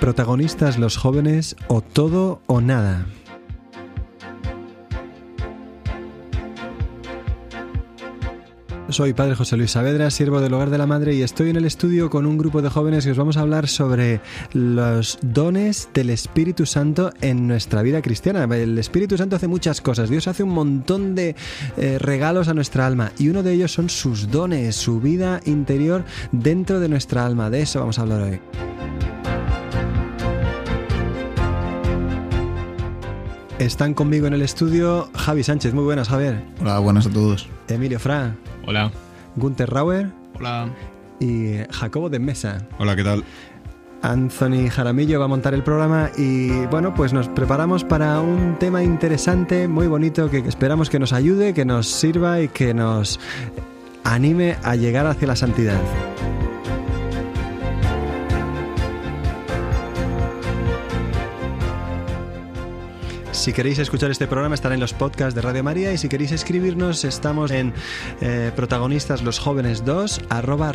Protagonistas los jóvenes o todo o nada. Soy Padre José Luis Saavedra, siervo del Hogar de la Madre y estoy en el estudio con un grupo de jóvenes que os vamos a hablar sobre los dones del Espíritu Santo en nuestra vida cristiana. El Espíritu Santo hace muchas cosas, Dios hace un montón de eh, regalos a nuestra alma y uno de ellos son sus dones, su vida interior dentro de nuestra alma. De eso vamos a hablar hoy. Están conmigo en el estudio Javi Sánchez. Muy buenas, Javier. Hola, buenas a todos. Emilio Fra. Hola. Gunther Rauer. Hola. Y Jacobo de Mesa. Hola, ¿qué tal? Anthony Jaramillo va a montar el programa y bueno, pues nos preparamos para un tema interesante, muy bonito, que esperamos que nos ayude, que nos sirva y que nos anime a llegar hacia la santidad. Si queréis escuchar este programa estará en los podcasts de Radio María y si queréis escribirnos estamos en eh, protagonistas los jóvenes 2 arroba.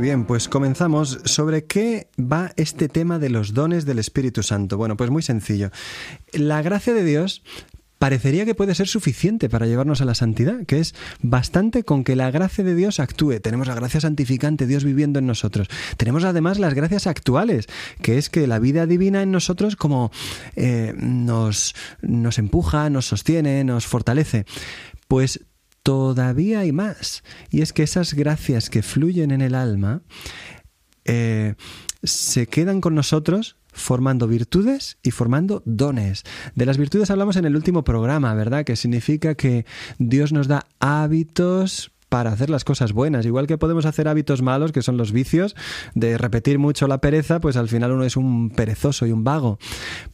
Bien, pues comenzamos. ¿Sobre qué va este tema de los dones del Espíritu Santo? Bueno, pues muy sencillo. La gracia de Dios parecería que puede ser suficiente para llevarnos a la santidad, que es bastante con que la gracia de Dios actúe. Tenemos la gracia santificante, Dios viviendo en nosotros. Tenemos además las gracias actuales, que es que la vida divina en nosotros como eh, nos, nos empuja, nos sostiene, nos fortalece. Pues todavía hay más. Y es que esas gracias que fluyen en el alma eh, se quedan con nosotros formando virtudes y formando dones. De las virtudes hablamos en el último programa, ¿verdad? Que significa que Dios nos da hábitos para hacer las cosas buenas. Igual que podemos hacer hábitos malos, que son los vicios, de repetir mucho la pereza, pues al final uno es un perezoso y un vago.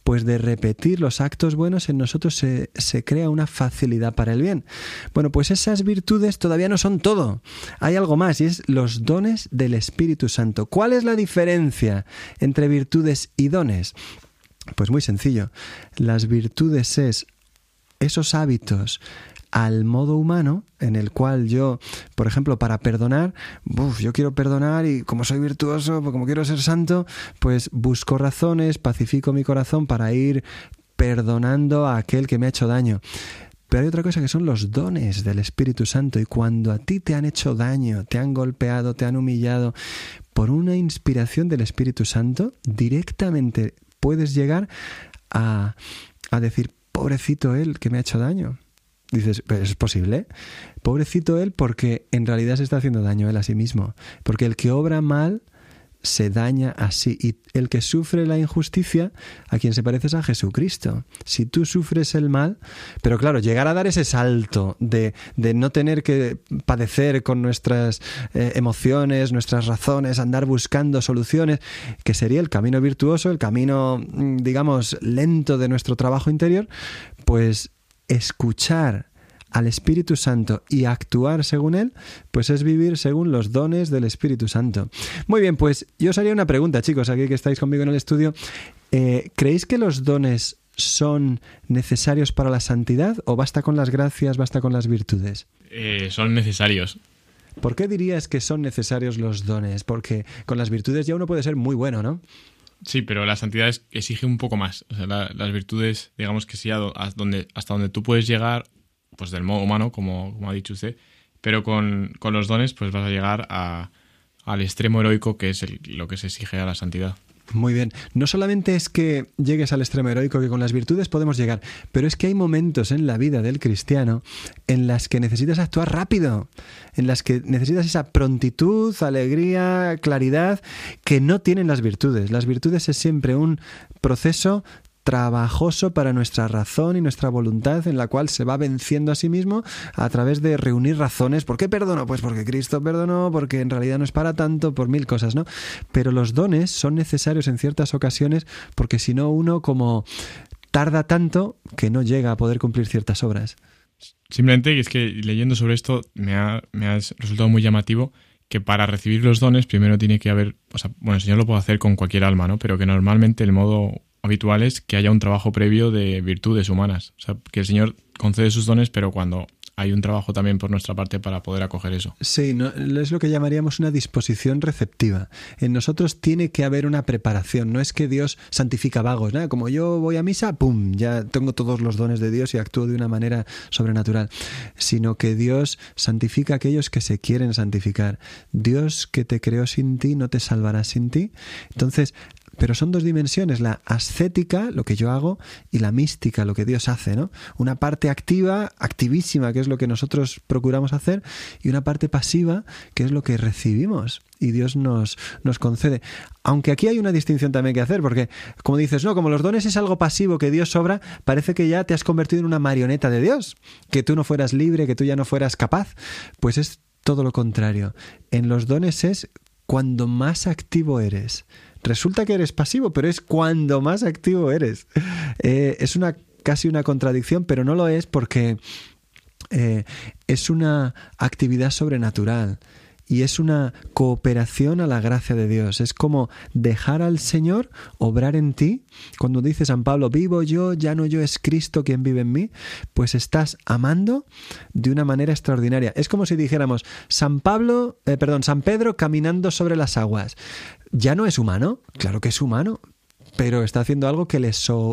Pues de repetir los actos buenos en nosotros se, se crea una facilidad para el bien. Bueno, pues esas virtudes todavía no son todo. Hay algo más y es los dones del Espíritu Santo. ¿Cuál es la diferencia entre virtudes y dones? Pues muy sencillo. Las virtudes es esos hábitos al modo humano en el cual yo, por ejemplo, para perdonar, yo quiero perdonar y como soy virtuoso, como quiero ser santo, pues busco razones, pacifico mi corazón para ir perdonando a aquel que me ha hecho daño. Pero hay otra cosa que son los dones del Espíritu Santo y cuando a ti te han hecho daño, te han golpeado, te han humillado, por una inspiración del Espíritu Santo, directamente puedes llegar a, a decir, pobrecito él que me ha hecho daño Dices, ¿es posible? Pobrecito él porque en realidad se está haciendo daño él a sí mismo. Porque el que obra mal se daña así. Y el que sufre la injusticia, a quien se parece es a Jesucristo. Si tú sufres el mal, pero claro, llegar a dar ese salto de, de no tener que padecer con nuestras eh, emociones, nuestras razones, andar buscando soluciones, que sería el camino virtuoso, el camino, mm, digamos, lento de nuestro trabajo interior, pues escuchar al Espíritu Santo y actuar según Él, pues es vivir según los dones del Espíritu Santo. Muy bien, pues yo os haría una pregunta, chicos, aquí que estáis conmigo en el estudio. Eh, ¿Creéis que los dones son necesarios para la santidad o basta con las gracias, basta con las virtudes? Eh, son necesarios. ¿Por qué dirías que son necesarios los dones? Porque con las virtudes ya uno puede ser muy bueno, ¿no? Sí, pero la santidad exige un poco más. O sea, las virtudes, digamos que sí, donde, hasta donde tú puedes llegar, pues del modo humano, como, como ha dicho usted, pero con, los dones, pues vas a llegar a, al extremo heroico que es lo que se exige a la santidad. Muy bien. No solamente es que llegues al extremo heroico, que con las virtudes podemos llegar, pero es que hay momentos en la vida del cristiano en las que necesitas actuar rápido, en las que necesitas esa prontitud, alegría, claridad que no tienen las virtudes. Las virtudes es siempre un proceso trabajoso para nuestra razón y nuestra voluntad, en la cual se va venciendo a sí mismo a través de reunir razones. ¿Por qué perdono? Pues porque Cristo perdonó, porque en realidad no es para tanto, por mil cosas, ¿no? Pero los dones son necesarios en ciertas ocasiones porque si no uno como tarda tanto que no llega a poder cumplir ciertas obras. Simplemente es que leyendo sobre esto me ha, me ha resultado muy llamativo que para recibir los dones primero tiene que haber, bueno, el Señor lo puede hacer con cualquier alma, ¿no? Pero que normalmente el modo habitual es que haya un trabajo previo de virtudes humanas. O sea, que el Señor concede sus dones, pero cuando hay un trabajo también por nuestra parte para poder acoger eso. Sí, no, es lo que llamaríamos una disposición receptiva. En nosotros tiene que haber una preparación. No es que Dios santifica vagos. Como yo voy a misa, ¡pum! Ya tengo todos los dones de Dios y actúo de una manera sobrenatural. Sino que Dios santifica a aquellos que se quieren santificar. Dios que te creó sin ti no te salvará sin ti. Entonces, pero son dos dimensiones, la ascética, lo que yo hago, y la mística, lo que Dios hace, ¿no? Una parte activa, activísima, que es lo que nosotros procuramos hacer, y una parte pasiva, que es lo que recibimos y Dios nos, nos concede. Aunque aquí hay una distinción también que hacer, porque como dices, no, como los dones es algo pasivo que Dios sobra, parece que ya te has convertido en una marioneta de Dios, que tú no fueras libre, que tú ya no fueras capaz. Pues es todo lo contrario. En los dones es cuando más activo eres resulta que eres pasivo, pero es cuando más activo eres. Eh, es una casi una contradicción, pero no lo es porque eh, es una actividad sobrenatural y es una cooperación a la gracia de Dios. Es como dejar al Señor obrar en ti. Cuando dice San Pablo, vivo yo, ya no yo, es Cristo quien vive en mí, pues estás amando de una manera extraordinaria. Es como si dijéramos, San Pablo, eh, perdón, San Pedro caminando sobre las aguas. ¿Ya no es humano? Claro que es humano, pero está haciendo algo que le,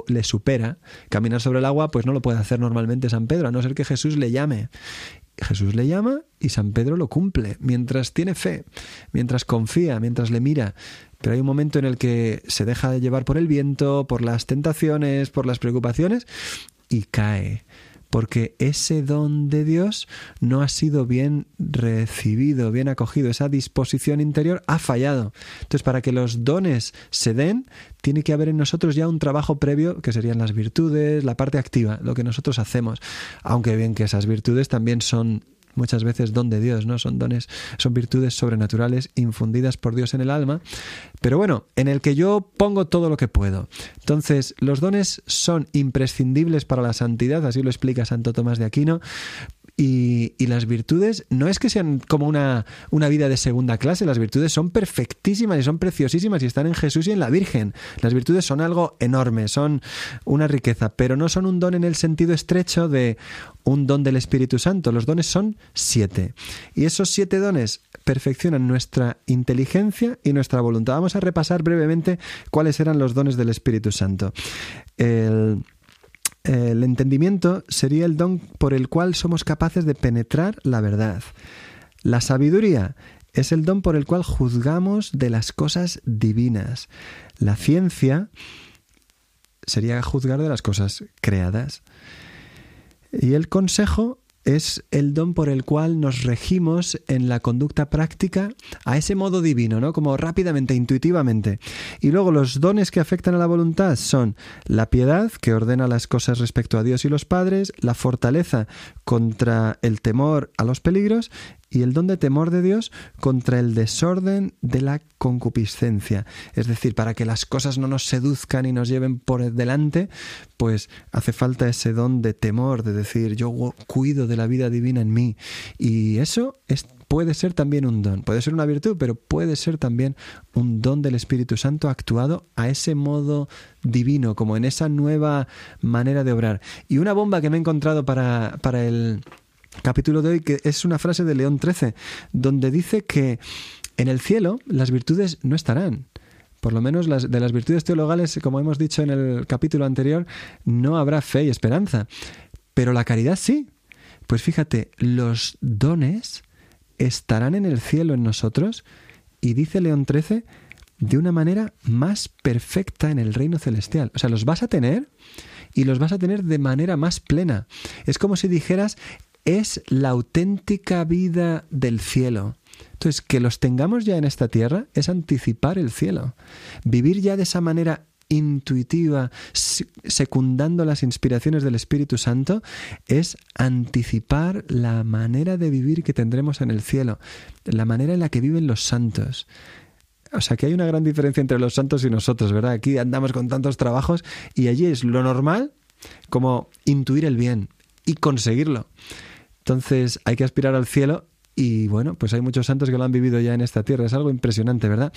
le, supera. Caminar sobre el agua, pues no lo puede hacer normalmente San Pedro, a no ser que Jesús le llame. Jesús le llama y San Pedro lo cumple, mientras tiene fe, mientras confía, mientras le mira. Pero hay un momento en el que se deja de llevar por el viento, por las tentaciones, por las preocupaciones y cae porque ese don de Dios no ha sido bien recibido, bien acogido, esa disposición interior ha fallado. Entonces, para que los dones se den, tiene que haber en nosotros ya un trabajo previo, que serían las virtudes, la parte activa, lo que nosotros hacemos. Aunque bien que esas virtudes también son muchas veces don de Dios, ¿no? Son dones, son virtudes sobrenaturales infundidas por Dios en el alma, pero bueno, en el que yo pongo todo lo que puedo. Entonces, los dones son imprescindibles para la santidad, así lo explica Santo Tomás de Aquino, y, las virtudes no es que sean como una, una, vida de segunda clase, las virtudes son perfectísimas y son preciosísimas y están en Jesús y en la Virgen. Las virtudes son algo enorme, son una riqueza, pero no son un don en el sentido estrecho de un don del Espíritu Santo. Los dones son siete. Y esos siete dones perfeccionan nuestra inteligencia y nuestra voluntad. Vamos a repasar brevemente cuáles eran los dones del Espíritu Santo. El el entendimiento sería el don por el cual somos capaces de penetrar la verdad. La sabiduría es el don por el cual juzgamos de las cosas divinas. La ciencia sería juzgar de las cosas creadas. Y el consejo es el don por el cual nos regimos en la conducta práctica a ese modo divino, ¿no? Como rápidamente, intuitivamente. Y luego los dones que afectan a la voluntad son la piedad, que ordena las cosas respecto a Dios y los padres, la fortaleza contra el temor a los peligros y el don de temor de Dios contra el desorden de la concupiscencia. Es decir, para que las cosas no nos seduzcan y nos lleven por delante, pues hace falta ese don de temor, de decir, yo cuido de la vida divina en mí. Y eso es, puede ser también un don, puede ser una virtud, pero puede ser también un don del Espíritu Santo actuado a ese modo divino, como en esa nueva manera de obrar. Y una bomba que me he encontrado para, para el capítulo de hoy, que es una frase de León XIII, donde dice que en el cielo las virtudes no estarán. Por lo menos las, de las virtudes teologales, como hemos dicho en el capítulo anterior, no habrá fe y esperanza. Pero la caridad sí. Pues fíjate, los dones estarán en el cielo en nosotros y dice León XIII, de una manera más perfecta en el reino celestial. O sea, los vas a tener y los vas a tener de manera más plena. Es como si dijeras, es la auténtica vida del cielo. Entonces, que los tengamos ya en esta tierra es anticipar el cielo. Vivir ya de esa manera intuitiva, secundando las inspiraciones del Espíritu Santo, es anticipar la manera de vivir que tendremos en el cielo, la manera en la que viven los santos. O sea que hay una gran diferencia entre los santos y nosotros, ¿verdad? Aquí andamos con tantos trabajos y allí es lo normal como intuir el bien y conseguirlo. Entonces hay que aspirar al cielo y bueno, pues hay muchos santos que lo han vivido ya en esta tierra. Es algo impresionante, ¿verdad?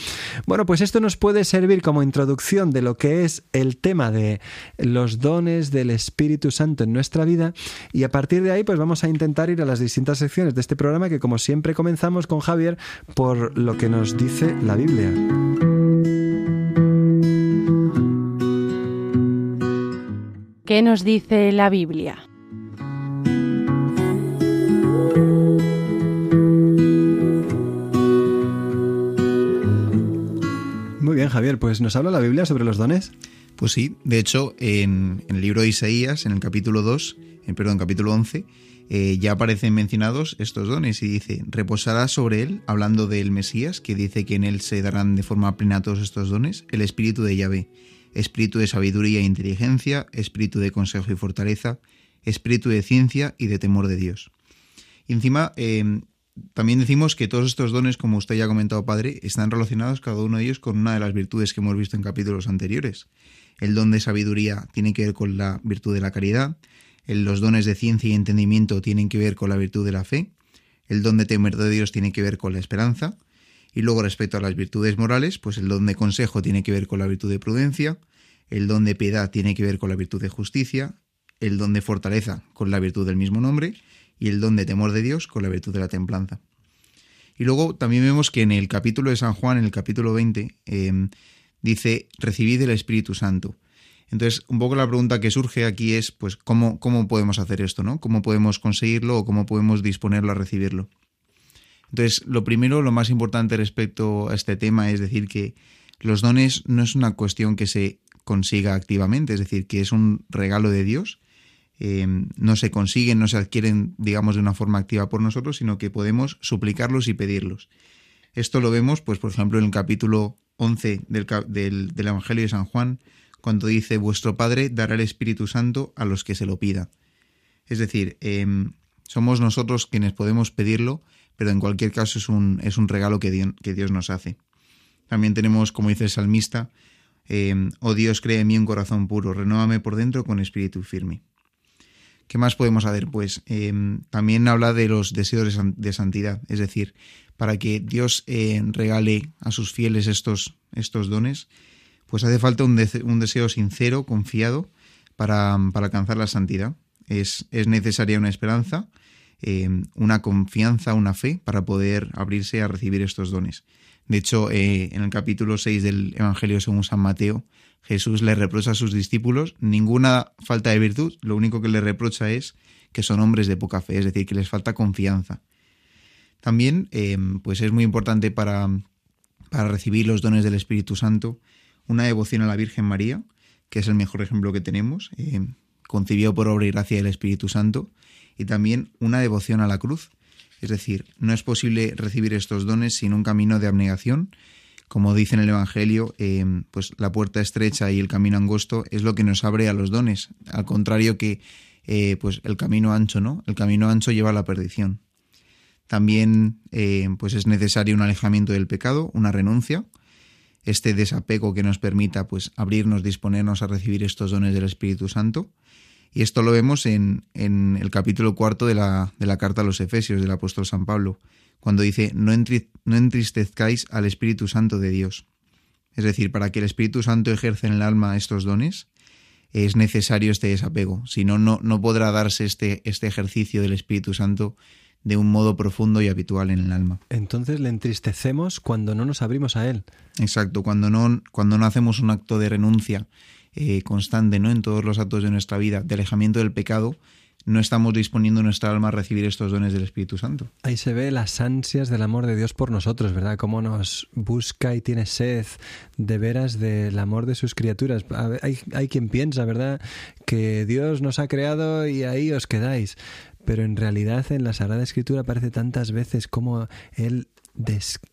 Bueno, pues esto nos puede servir como introducción de lo que es el tema de los dones del Espíritu Santo en nuestra vida. Y a partir de ahí, pues vamos a intentar ir a las distintas secciones de este programa que como siempre comenzamos con Javier por lo que nos dice la Biblia. ¿Qué nos dice la Biblia? Javier. Pues nos habla la Biblia sobre los dones. Pues sí, de hecho, en, el libro de Isaías, en el capítulo 2, en, perdón, capítulo 11, eh, ya aparecen mencionados estos dones y dice, reposará sobre él, hablando del Mesías, que dice que en él se darán de forma plena todos estos dones, el espíritu de Yahvé, espíritu de sabiduría e inteligencia, espíritu de consejo y fortaleza, espíritu de ciencia y de temor de Dios. Y encima, eh, también decimos que todos estos dones, como usted ya ha comentado, padre, están relacionados cada uno de ellos con una de las virtudes que hemos visto en capítulos anteriores. El don de sabiduría tiene que ver con la virtud de la caridad, los dones de ciencia y entendimiento tienen que ver con la virtud de la fe, el don de temor de Dios tiene que ver con la esperanza, y luego respecto a las virtudes morales, pues el don de consejo tiene que ver con la virtud de prudencia, el don de piedad tiene que ver con la virtud de justicia, el don de fortaleza con la virtud del mismo nombre, y el don de temor de Dios con la virtud de la templanza. Y luego también vemos que en el capítulo de San Juan, en el capítulo 20, em, dice, recibid el Espíritu Santo. Entonces, un poco la pregunta que surge aquí es, pues, ¿cómo, cómo podemos hacer esto, no? ¿Cómo podemos conseguirlo o cómo podemos disponerlo a recibirlo? Entonces, lo primero, lo más importante respecto a este tema es decir que los dones no es una cuestión que se consiga activamente, es decir, que es un regalo de Dios eh, no se consiguen, no se adquieren, digamos, de una forma activa por nosotros, sino que podemos suplicarlos y pedirlos. Esto lo vemos, pues, por ejemplo, en el capítulo 11 del, del, Evangelio de San Juan, cuando dice, vuestro Padre dará el Espíritu Santo a los que se lo pida. Es decir, em, somos nosotros quienes podemos pedirlo, pero en cualquier caso es un, es un regalo que Dios, que Dios nos hace. También tenemos, como dice el salmista, em, oh Dios, cree en mí un corazón puro, renóvame por dentro con espíritu firme. ¿Qué más podemos saber? Pues em, también habla de los deseos de, santidad, es decir, para que Dios eh, regale a sus fieles estos, estos dones, pues hace falta un, deseo sincero, confiado, para, alcanzar la santidad. Es, es necesaria una esperanza, em, una confianza, una fe para poder abrirse a recibir estos dones. De hecho, eh, en el capítulo 6 del Evangelio según San Mateo, Jesús le reprocha a sus discípulos ninguna falta de virtud, lo único que le reprocha es que son hombres de poca fe, es decir, que les falta confianza. También, em, pues es muy importante para, para recibir los dones del Espíritu Santo una devoción a la Virgen María, que es el mejor ejemplo que tenemos, em, concibió por obra y gracia del Espíritu Santo, y también una devoción a la cruz. Es decir, no es posible recibir estos dones sin un camino de abnegación como dice en el Evangelio, eh, pues la puerta estrecha y el camino angosto es lo que nos abre a los dones, al contrario que eh, pues el camino ancho, ¿no? El camino ancho lleva a la perdición. También eh, pues es necesario un alejamiento del pecado, una renuncia, este desapego que nos permita pues abrirnos, disponernos a recibir estos dones del Espíritu Santo. Y esto lo vemos en, en el capítulo cuarto de la, de la carta a los Efesios del apóstol San Pablo cuando dice, no, entristezcáis al Espíritu Santo de Dios. Es decir, para que el Espíritu Santo ejerza en el alma estos dones, es necesario este desapego. Si no, no podrá darse este, este ejercicio del Espíritu Santo de un modo profundo y habitual en el alma. Entonces le entristecemos cuando no nos abrimos a Él. Exacto, cuando no, cuando no hacemos un acto de renuncia eh, constante ¿no? en todos los actos de nuestra vida, de alejamiento del pecado, no estamos disponiendo nuestra alma a recibir estos dones del Espíritu Santo. Ahí se ve las ansias del amor de Dios por nosotros, ¿verdad? Cómo nos busca y tiene sed de veras del amor de sus criaturas. Hay, hay quien piensa, ¿verdad? Que Dios nos ha creado y ahí os quedáis pero en realidad en la Sagrada Escritura aparece tantas veces como Él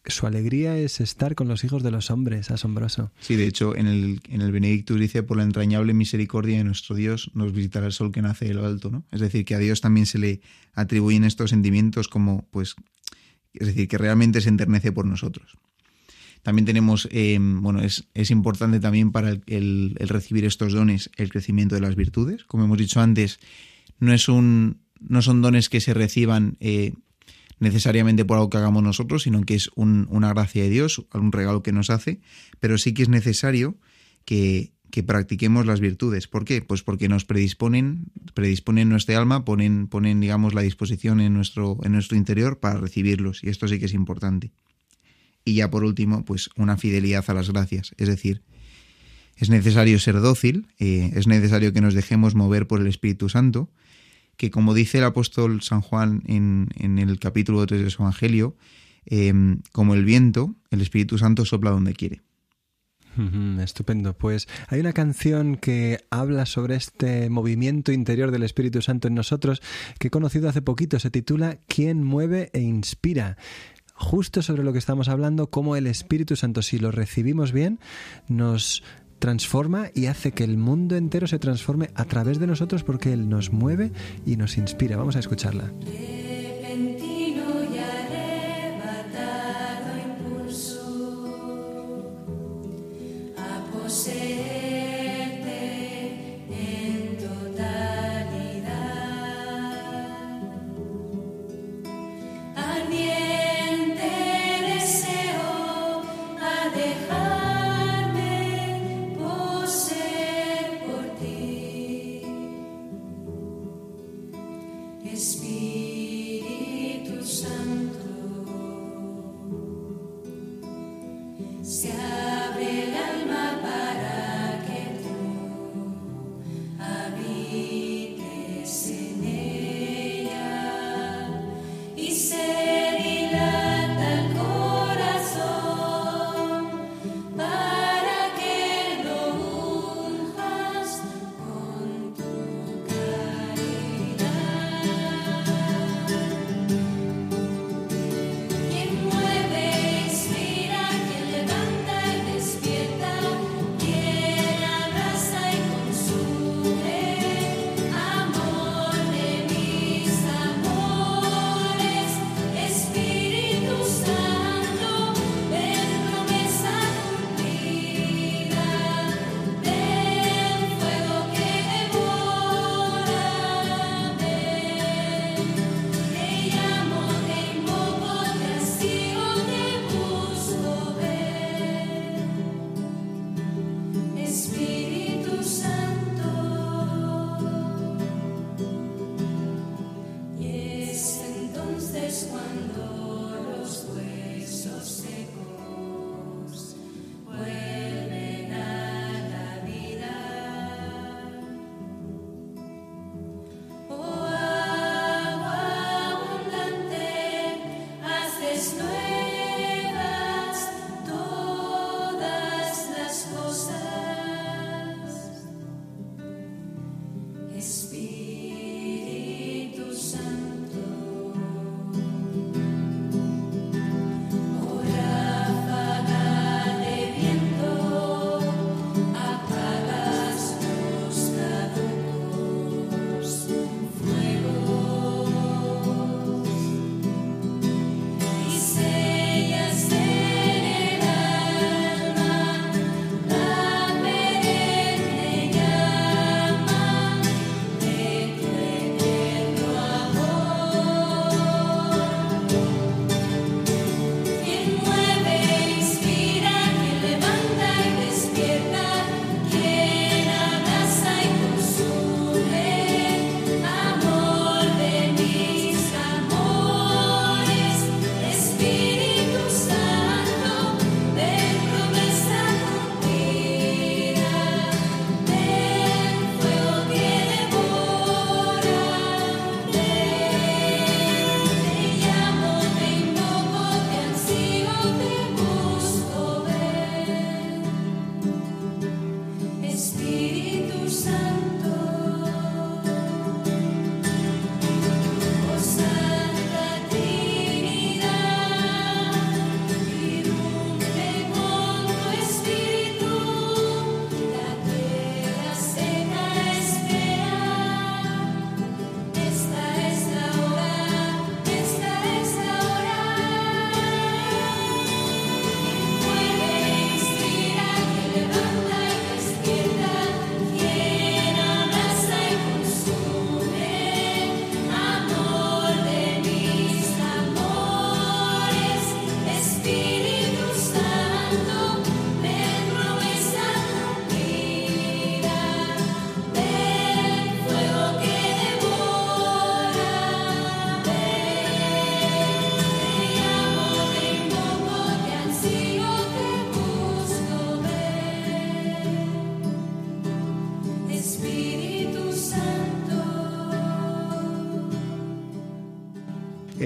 su alegría es estar con los hijos de los hombres, asombroso. Sí, de hecho, en el, en el Benedictus dice, por la entrañable misericordia de nuestro Dios nos visitará el sol que nace de lo alto, ¿no? Es decir, que a Dios también se le atribuyen estos sentimientos como, pues, es decir, que realmente se enternece por nosotros. También tenemos, eh, bueno, es, es, importante también para el, el, recibir estos dones el crecimiento de las virtudes. Como hemos dicho antes, no, es un, no son dones que se reciban eh, necesariamente por algo que hagamos nosotros, sino que es una gracia de Dios, un regalo que nos hace, pero sí que es necesario que, practiquemos las virtudes. ¿Por qué? Pues porque nos predisponen, predisponen nuestra alma, ponen, ponen, digamos, la disposición en nuestro, en nuestro interior para recibirlos, y esto sí que es importante. Y ya por último, pues una fidelidad a las gracias, es decir, es necesario ser dócil, eh, es necesario que nos dejemos mover por el Espíritu Santo, que como dice el apóstol San Juan en, en el capítulo 3 de su Evangelio, em, como el viento, el Espíritu Santo sopla donde quiere. Estupendo. Pues hay una canción que habla sobre este movimiento interior del Espíritu Santo en nosotros que he conocido hace poquito. Se titula ¿Quién mueve e inspira? Justo sobre lo que estamos hablando, cómo el Espíritu Santo, si lo recibimos bien, nos transforma y hace que el mundo entero se transforme a través de nosotros porque Él nos mueve y nos inspira. Vamos a escucharla.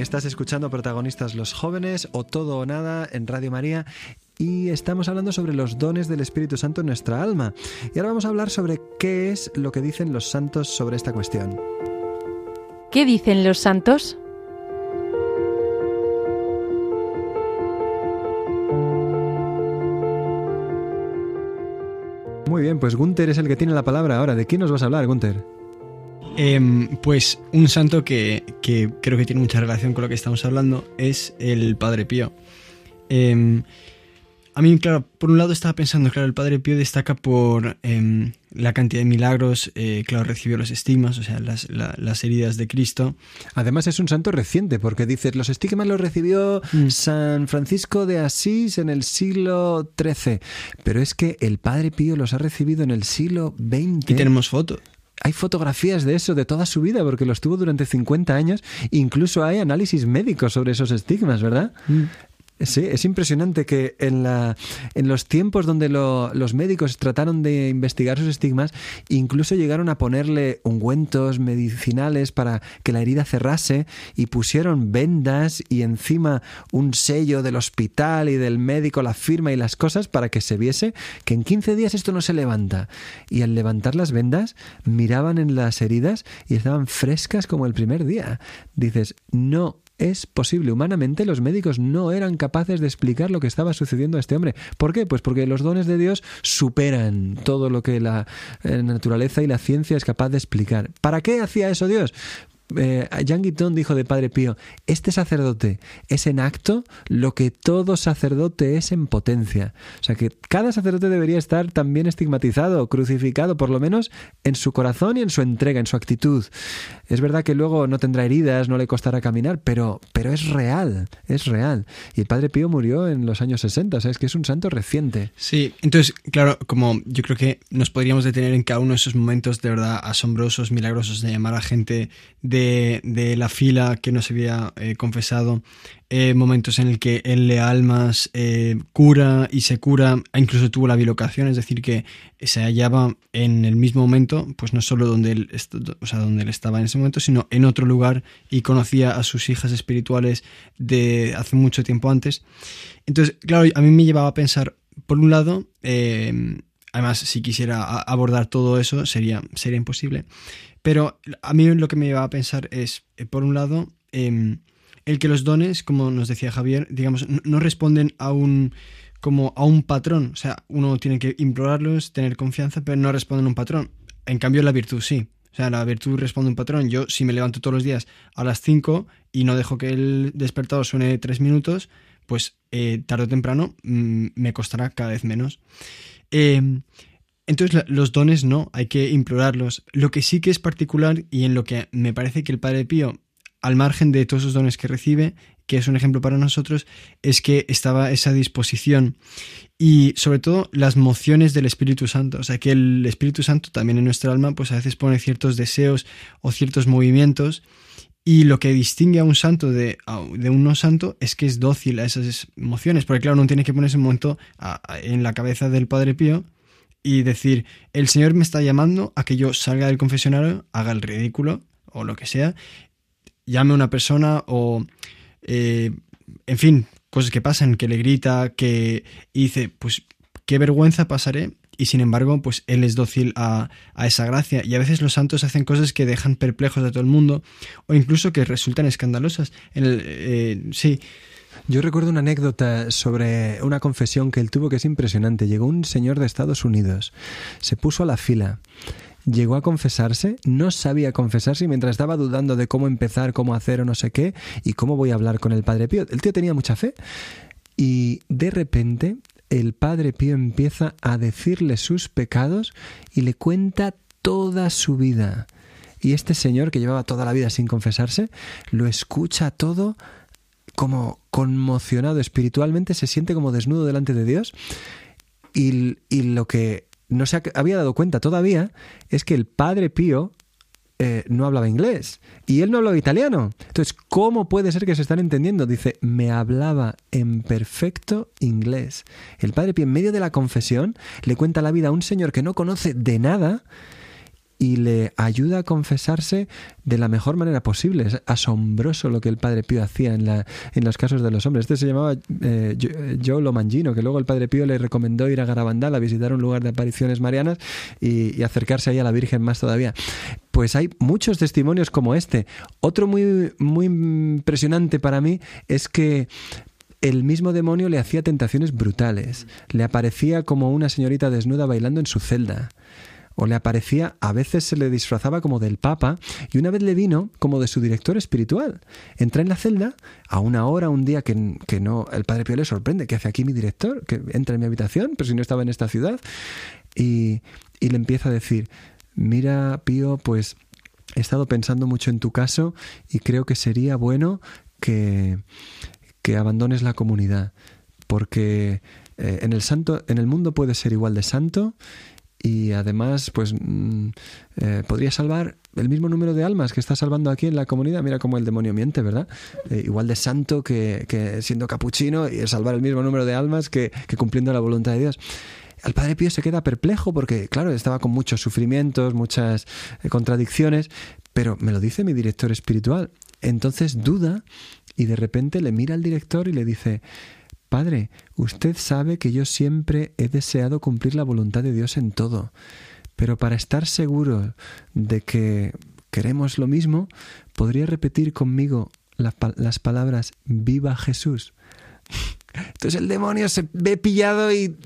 Estás escuchando Protagonistas los Jóvenes o Todo o Nada en Radio María y estamos hablando sobre los dones del Espíritu Santo en nuestra alma. Y ahora vamos a hablar sobre qué es lo que dicen los santos sobre esta cuestión. ¿Qué dicen los santos? Muy bien, pues Gunther es el que tiene la palabra ahora. ¿De quién nos vas a hablar, Gunther? Em, pues un santo que, creo que tiene mucha relación con lo que estamos hablando es el Padre Pío. Em, a mí, claro, por un lado estaba pensando, claro, el Padre Pío destaca por em, la cantidad de milagros, eh, claro, recibió los estigmas, o sea, las, heridas de Cristo. Además es un santo reciente, porque dices, los estigmas los recibió mm. San Francisco de Asís en el siglo XIII, pero es que el Padre Pío los ha recibido en el siglo XX. Y tenemos fotos hay fotografías de eso de toda su vida, porque los tuvo durante 50 años. Incluso hay análisis médicos sobre esos estigmas, ¿verdad? Mm. Sí, es impresionante que en, la, en los tiempos donde los médicos trataron de investigar sus estigmas, incluso llegaron a ponerle ungüentos medicinales para que la herida cerrase y pusieron vendas y encima un sello del hospital y del médico, la firma y las cosas para que se viese que en 15 días esto no se levanta. Y al levantar las vendas, miraban en las heridas y estaban frescas como el primer día. Dices, no es posible. Humanamente los médicos no eran capaces de explicar lo que estaba sucediendo a este hombre. ¿Por qué? Pues porque los dones de Dios superan todo lo que la eh, naturaleza y la ciencia es capaz de explicar. ¿Para qué hacía eso Dios? Eh, Jean dijo de Padre Pío, este sacerdote es en acto lo que todo sacerdote es en potencia. O sea que cada sacerdote debería estar también estigmatizado, crucificado, por lo menos en su corazón y en su entrega, en su actitud. Es verdad que luego no tendrá heridas, no le costará caminar, pero, pero es real, es real. Y el Padre Pío murió en los años 60, o sea, es que es un santo reciente. Sí, entonces, claro, como yo creo que nos podríamos detener en cada uno de esos momentos de verdad asombrosos, milagrosos de llamar a gente de de, la fila que no se había eh, confesado, eh, momentos en el que él le almas, eh, cura y se cura, incluso tuvo la bilocación, es decir, que se hallaba en el mismo momento, pues no solo donde él, o sea, donde él estaba en ese momento, sino en otro lugar y conocía a sus hijas espirituales de hace mucho tiempo antes. Entonces, claro, a mí me llevaba a pensar, por un lado, además, si quisiera abordar todo eso, sería, sería imposible. Pero a mí lo que me lleva a pensar es, eh, por un lado, em, el que los dones, como nos decía Javier, digamos, no responden a un como a un patrón. O sea, uno tiene que implorarlos, tener confianza, pero no responden a un patrón. En cambio, la virtud sí. O sea, la virtud responde a un patrón. Yo, si me levanto todos los días a las 5 y no dejo que el despertador suene 3 minutos, pues eh, tarde o temprano mm, me costará cada vez menos. Eh, entonces los dones no, hay que implorarlos. Lo que sí que es particular y en lo que me parece que el Padre Pío, al margen de todos esos dones que recibe, que es un ejemplo para nosotros, es que estaba esa disposición y sobre todo las mociones del Espíritu Santo. O sea, que el Espíritu Santo también en nuestra alma pues a veces pone ciertos deseos o ciertos movimientos y lo que distingue a un santo de, de un no santo es que es dócil a esas emociones, porque claro, no tiene que ponerse un momento en la cabeza del Padre Pío y decir, el Señor me está llamando a que yo salga del confesionario, haga el ridículo o lo que sea, llame a una persona o, eh, en fin, cosas que pasan, que le grita, que dice, pues qué vergüenza pasaré y sin embargo, pues él es dócil a, esa gracia. Y a veces los santos hacen cosas que dejan perplejos a todo el mundo o incluso que resultan escandalosas. En el, eh, sí, yo recuerdo una anécdota sobre una confesión que él tuvo que es impresionante. Llegó un señor de Estados Unidos, se puso a la fila, llegó a confesarse, no sabía confesarse y mientras estaba dudando de cómo empezar, cómo hacer o no sé qué y cómo voy a hablar con el Padre Pío. El tío tenía mucha fe y de repente el Padre Pío empieza a decirle sus pecados y le cuenta toda su vida. Y este señor que llevaba toda la vida sin confesarse, lo escucha todo como conmocionado espiritualmente, se siente como desnudo delante de Dios y, lo que no se había dado cuenta todavía es que el padre Pío eh, no hablaba inglés y él no hablaba italiano. Entonces, ¿cómo puede ser que se están entendiendo? Dice, me hablaba en perfecto inglés. El padre Pío, en medio de la confesión, le cuenta la vida a un señor que no conoce de nada y le ayuda a confesarse de la mejor manera posible. Es asombroso lo que el Padre Pío hacía en, la, en los casos de los hombres. Este se llamaba eh, Joe Lomangino, que luego el Padre Pío le recomendó ir a Garabandal a visitar un lugar de apariciones marianas y, y acercarse ahí a la Virgen más todavía. Pues hay muchos testimonios como este. Otro muy, muy impresionante para mí es que el mismo demonio le hacía tentaciones brutales. Le aparecía como una señorita desnuda bailando en su celda o le aparecía, a veces se le disfrazaba como del Papa, y una vez le vino como de su director espiritual. Entra en la celda a una hora, un día que, no, el padre Pío le sorprende, ¿qué hace aquí mi director? Que entra en mi habitación, pero si no estaba en esta ciudad. Y, y le empieza a decir, mira Pío, pues he estado pensando mucho en tu caso y creo que sería bueno que, que abandones la comunidad, porque eh, en el santo, en el mundo puedes ser igual de santo y además pues mm, eh, podría salvar el mismo número de almas que está salvando aquí en la comunidad. Mira cómo el demonio miente, ¿verdad? Eh, igual de santo que, siendo capuchino y salvar el mismo número de almas que, que cumpliendo la voluntad de Dios. El padre Pío se queda perplejo porque, claro, estaba con muchos sufrimientos, muchas eh, contradicciones, pero me lo dice mi director espiritual. Entonces duda y de repente le mira al director y le dice, Padre, usted sabe que yo siempre he deseado cumplir la voluntad de Dios en todo, pero para estar seguro de que queremos lo mismo, ¿podría repetir conmigo las palabras Viva Jesús? Entonces el demonio se ve pillado y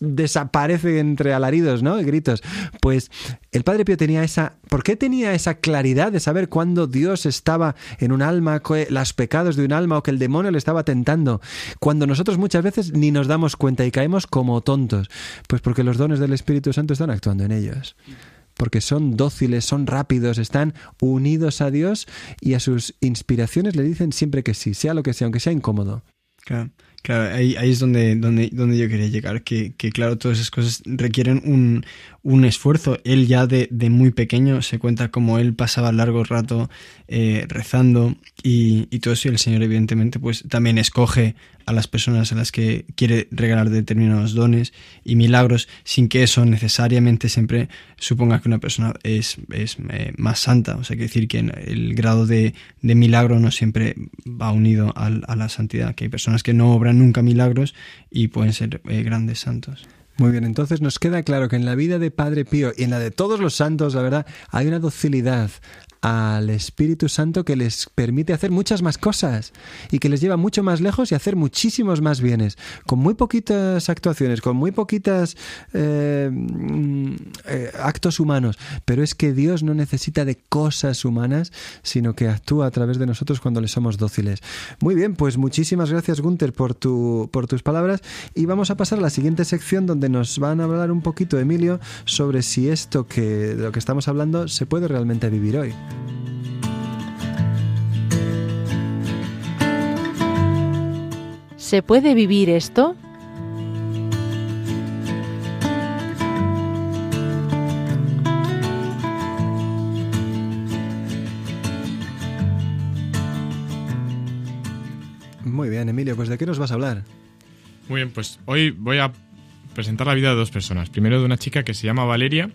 desaparece entre alaridos, ¿no? Y gritos. Pues el Padre Pío tenía esa... ¿Por qué tenía esa claridad de saber cuándo Dios estaba en un alma, los pecados de un alma o que el demonio le estaba tentando? Cuando nosotros muchas veces ni nos damos cuenta y caemos como tontos. Pues porque los dones del Espíritu Santo están actuando en ellos porque son dóciles, son rápidos, están unidos a Dios y a sus inspiraciones le dicen siempre que sí, sea lo que sea, aunque sea incómodo. Claro. Claro, ahí, ahí es donde, donde, donde yo quería llegar, que, que claro, todas esas cosas requieren un, un esfuerzo. Él ya de, de, muy pequeño se cuenta como él pasaba largo rato eh, rezando y, y, todo eso. Y el Señor, evidentemente, pues también escoge a las personas a las que quiere regalar determinados dones y milagros sin que eso necesariamente siempre suponga que una persona es, es eh, más santa. O sea, que decir que el grado de, de milagro no siempre va unido a, a, la santidad, que hay personas que no obran nunca milagros y pueden ser eh, grandes santos. Muy bien, entonces nos queda claro que en la vida de Padre Pío y en la de todos los santos, la verdad, hay una docilidad, al Espíritu Santo que les permite hacer muchas más cosas y que les lleva mucho más lejos y hacer muchísimos más bienes, con muy poquitas actuaciones, con muy poquitas eh, mm, eh, actos humanos. Pero es que Dios no necesita de cosas humanas, sino que actúa a través de nosotros cuando le somos dóciles. Muy bien, pues muchísimas gracias Gunther por, tu, por tus palabras y vamos a pasar a la siguiente sección donde nos van a hablar un poquito, Emilio, sobre si esto que, de lo que estamos hablando se puede realmente vivir hoy. ¿Se puede vivir esto? Muy bien, Emilio, pues ¿de qué nos vas a hablar? Muy bien, pues hoy voy a presentar la vida de dos personas. Primero de una chica que se llama Valeria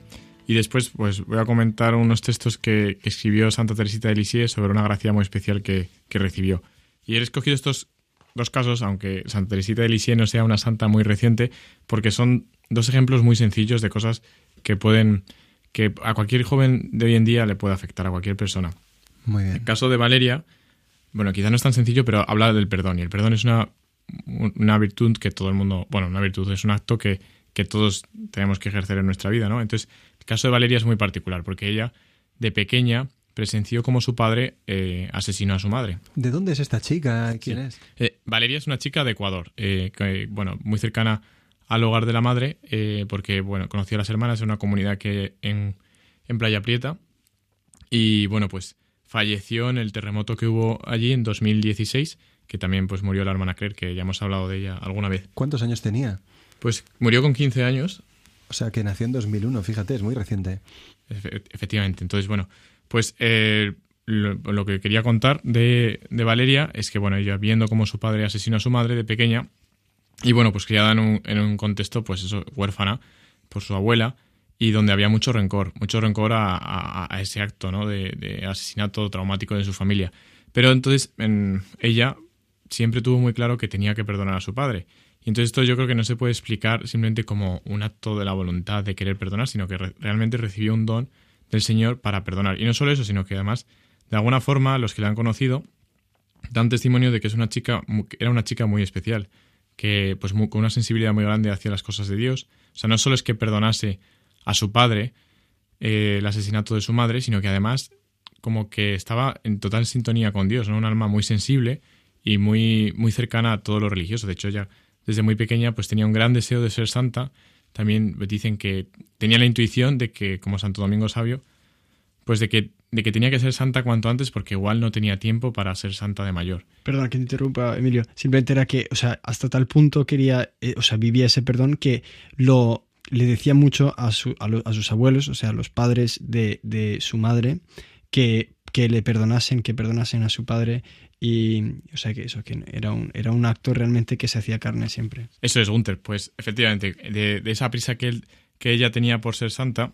y después pues voy a comentar unos textos que, escribió Santa Teresita de Lisieux sobre una gracia muy especial que, recibió. Y he escogido estos dos casos, aunque Santa Teresita de Lisieux no sea una santa muy reciente, porque son dos ejemplos muy sencillos de cosas que pueden que a cualquier joven de hoy en día le puede afectar a cualquier persona. Muy bien. El caso de Valeria, bueno, quizá no es tan sencillo, pero habla del perdón. Y el perdón es una, una virtud que todo el mundo, bueno, una virtud es un acto que, que todos tenemos que ejercer en nuestra vida, ¿no? Entonces, el caso de Valeria es muy particular porque ella, de pequeña, presenció como su padre eh, asesinó a su madre. ¿De dónde es esta chica? ¿Quién es? Eh, Valeria es una chica de Ecuador, eh, bueno, muy cercana al hogar de la madre, porque bueno, conoció a las hermanas en una comunidad que en, en Playa Prieta. Y bueno, pues falleció en el terremoto que hubo allí en 2016, que también pues murió la hermana Claire, que ya hemos hablado de ella alguna vez. ¿Cuántos años tenía? Pues murió con 15 años o sea, que nació en 2001, fíjate, es muy reciente. Efectivamente. Entonces, bueno, pues eh, lo, que quería contar de, Valeria es que, bueno, ella viendo cómo su padre asesinó a su madre de pequeña, y bueno, pues criada en un, en un contexto, pues eso, huérfana por su abuela, y donde había mucho rencor, mucho rencor a, ese acto ¿no? de, asesinato traumático de su familia. Pero entonces en, ella siempre tuvo muy claro que tenía que perdonar a su padre. Entonces esto yo creo que no se puede explicar simplemente como un acto de la voluntad de querer perdonar, sino que realmente recibió un don del Señor para perdonar. Y no solo eso, sino que además, de alguna forma, los que la han conocido dan testimonio de que es una chica, era una chica muy especial, que pues con una sensibilidad muy grande hacia las cosas de Dios. O sea, no solo es que perdonase a su padre eh, el asesinato de su madre, sino que además como que estaba en total sintonía con Dios, ¿no? Un alma muy sensible y muy, muy cercana a todo lo religioso. De hecho, ella desde muy pequeña pues tenía un gran deseo de ser santa. También dicen que tenía la intuición de que, como Santo Domingo Sabio, pues de que, de que tenía que ser santa cuanto antes porque igual no tenía tiempo para ser santa de mayor. Perdón que te interrumpa, Emilio. Simplemente era que, o sea, hasta tal punto quería, eh, o sea, vivía ese perdón que lo le decía mucho a, su, a, sus abuelos, o sea, a los padres de, de su madre, que, que, le perdonasen, que perdonasen a su padre y, o sea, que eso, que era un, era un acto realmente que se hacía carne siempre. Eso es, Gunther. Pues efectivamente, de, esa prisa que, él, que ella tenía por ser santa,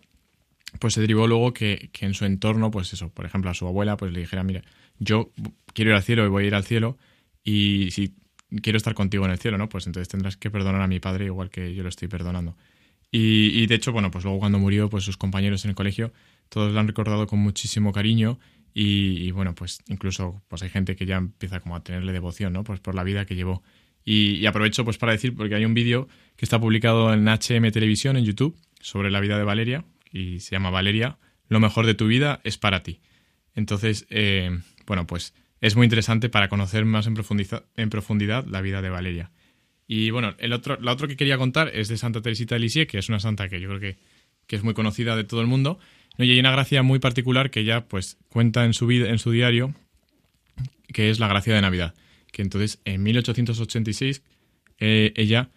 pues se derivó luego que, que, en su entorno, pues eso, por ejemplo, a su abuela, pues le dijera, mira, yo quiero ir al cielo y voy a ir al cielo y si quiero estar contigo en el cielo, ¿no? Pues entonces tendrás que perdonar a mi padre igual que yo lo estoy perdonando. Y, y de hecho, bueno, pues luego cuando murió, pues sus compañeros en el colegio, todos lo han recordado con muchísimo cariño y, bueno, pues incluso pues hay gente que ya empieza como a tenerle devoción, ¿no? Pues por la vida que llevó. Y, y aprovecho pues para decir, porque hay un vídeo que está publicado en HM Televisión, en YouTube, sobre la vida de Valeria, y se llama Valeria, lo mejor de tu vida es para ti. Entonces, eh, bueno, pues es muy interesante para conocer más en, en profundidad la vida de Valeria. Y bueno, el otro, la otra que quería contar es de Santa Teresita de Lisieux, que es una santa que yo creo que, que es muy conocida de todo el mundo. Y hay una gracia muy particular que ella pues cuenta en su vida, en su diario, que es la gracia de Navidad. Que entonces en 1886 eh, ella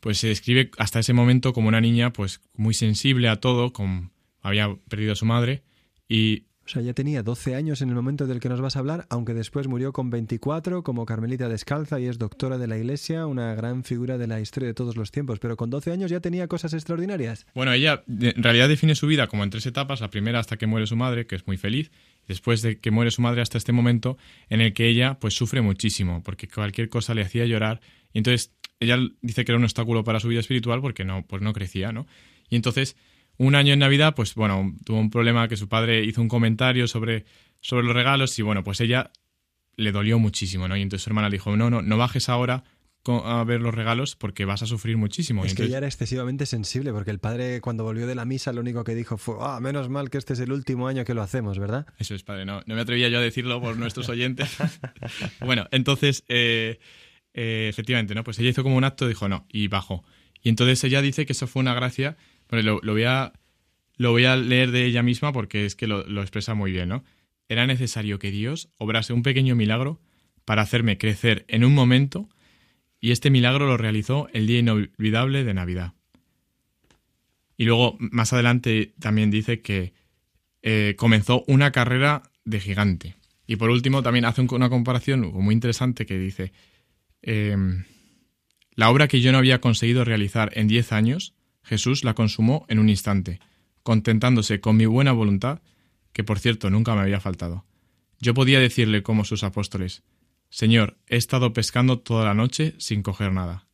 pues se describe hasta ese momento como una niña pues muy sensible a todo, con, había perdido a su madre y o sea, ya tenía 12 años en el momento del que nos vas a hablar, aunque después murió con 24 como Carmelita Descalza y es doctora de la Iglesia, una gran figura de la historia de todos los tiempos. Pero con 12 años ya tenía cosas extraordinarias. Bueno, ella en realidad define su vida como en tres etapas. La primera hasta que muere su madre, que es muy feliz. Después de que muere su madre hasta este momento en el que ella pues sufre muchísimo, porque cualquier cosa le hacía llorar. Y entonces ella dice que era un obstáculo para su vida espiritual porque no, pues no crecía, ¿no? Y entonces un año en Navidad, pues bueno, tuvo un problema que su padre hizo un comentario sobre, sobre los regalos y bueno, pues ella le dolió muchísimo, ¿no? Y entonces su hermana le dijo, no, no, no bajes ahora a ver los regalos porque vas a sufrir muchísimo. Es que ella era excesivamente sensible porque el padre cuando volvió de la misa lo único que dijo fue, ah, menos mal que este es el último año que lo hacemos, ¿verdad? Eso es, padre, no, no me atrevía yo a decirlo por nuestros oyentes. bueno, entonces, eh, eh, efectivamente, ¿no? Pues ella hizo como un acto, dijo no, y bajó. Y entonces ella dice que eso fue una gracia lo, voy a, lo voy a leer de ella misma porque es que lo, expresa muy bien, ¿no? Era necesario que Dios obrase un pequeño milagro para hacerme crecer en un momento y este milagro lo realizó el día inolvidable de Navidad. Y luego, más adelante, también dice que eh, comenzó una carrera de gigante. Y por último, también hace una comparación muy interesante que dice, em, la obra que yo no había conseguido realizar en diez años, Jesús la consumó en un instante, contentándose con mi buena voluntad, que por cierto nunca me había faltado. Yo podía decirle como sus apóstoles, Señor, he estado pescando toda la noche sin coger nada.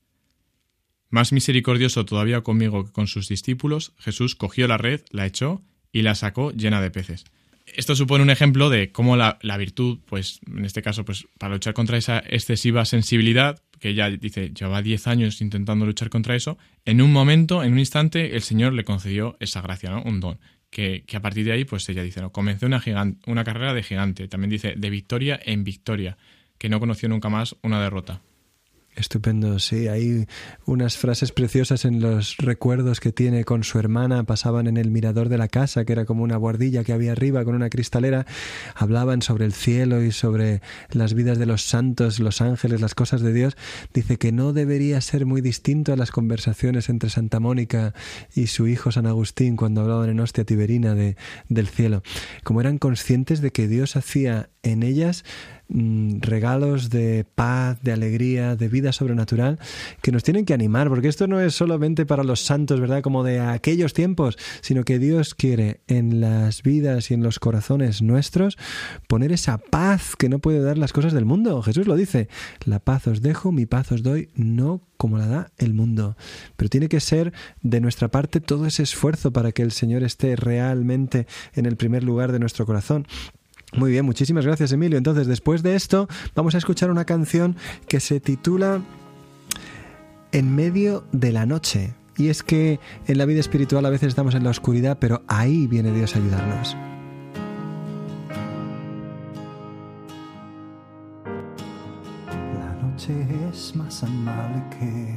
Más misericordioso todavía conmigo que con sus discípulos, Jesús cogió la red, la echó y la sacó llena de peces. Esto supone un ejemplo de cómo la, virtud, pues en este caso, pues para luchar contra esa excesiva sensibilidad, que ella dice, lleva 10 años intentando luchar contra eso, en un momento, en un instante, el Señor le concedió esa gracia, ¿no? Un don. Que, que a partir de ahí, pues ella dice, no, comencé una, una carrera de gigante. También dice, de victoria en victoria, que no conoció nunca más una derrota. Estupendo, sí. Hay unas frases preciosas en los recuerdos que tiene con su hermana. Pasaban en el mirador de la casa, que era como una guardilla que había arriba con una cristalera. Hablaban sobre el cielo y sobre las vidas de los santos, los ángeles, las cosas de Dios. Dice que no debería ser muy distinto a las conversaciones entre Santa Mónica y su hijo San Agustín cuando hablaban en hostia tiberina de, del cielo. Como eran conscientes de que Dios hacía en ellas mm, regalos de paz, de alegría, de vida sobrenatural, que nos tienen que animar, porque esto no es solamente para los santos, ¿verdad? Como de aquellos tiempos, sino que Dios quiere en las vidas y en los corazones nuestros poner esa paz que no puede dar las cosas del mundo. Jesús lo dice, la paz os dejo, mi paz os doy, no como la da el mundo. Pero tiene que ser de nuestra parte todo ese esfuerzo para que el Señor esté realmente en el primer lugar de nuestro corazón. Muy bien, muchísimas gracias Emilio. Entonces, después de esto, vamos a escuchar una canción que se titula En medio de la noche. Y es que en la vida espiritual a veces estamos en la oscuridad, pero ahí viene Dios a ayudarnos. La noche es más amable que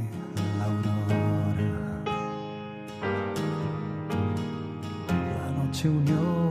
la aurora. La noche unió